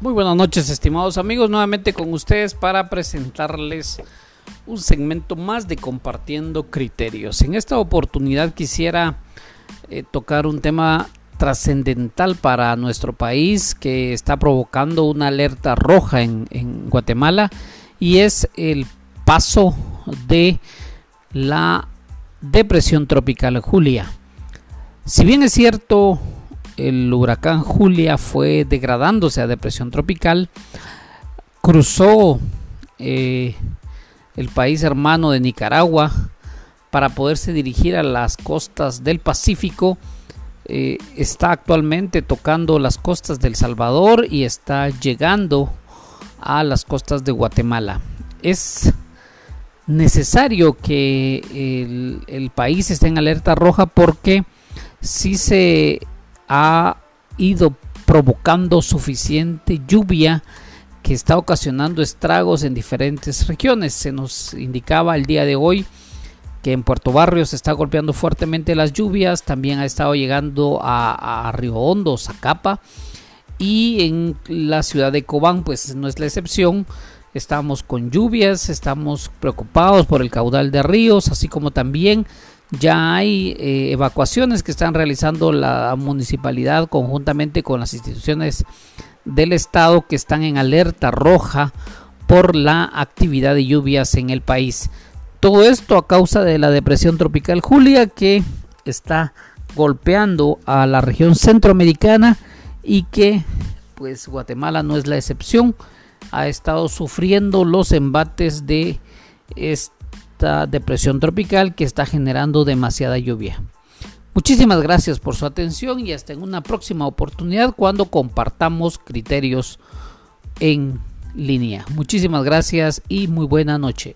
Muy buenas noches, estimados amigos, nuevamente con ustedes para presentarles un segmento más de compartiendo criterios. En esta oportunidad quisiera eh, tocar un tema trascendental para nuestro país que está provocando una alerta roja en, en Guatemala y es el paso de la depresión tropical Julia. Si bien es cierto, el huracán Julia fue degradándose a depresión tropical, cruzó eh, el país hermano de Nicaragua para poderse dirigir a las costas del Pacífico. Eh, está actualmente tocando las costas del Salvador y está llegando a las costas de Guatemala. Es necesario que el, el país esté en alerta roja porque si se ha ido provocando suficiente lluvia que está ocasionando estragos en diferentes regiones. Se nos indicaba el día de hoy que en Puerto Barrio se está golpeando fuertemente las lluvias, también ha estado llegando a, a Río Hondo, Zacapa y en la ciudad de Cobán pues no es la excepción. Estamos con lluvias, estamos preocupados por el caudal de ríos, así como también ya hay eh, evacuaciones que están realizando la municipalidad conjuntamente con las instituciones del estado que están en alerta roja por la actividad de lluvias en el país. Todo esto a causa de la depresión tropical Julia que está golpeando a la región centroamericana y que pues Guatemala no es la excepción. Ha estado sufriendo los embates de este depresión tropical que está generando demasiada lluvia. Muchísimas gracias por su atención y hasta en una próxima oportunidad cuando compartamos criterios en línea. Muchísimas gracias y muy buena noche.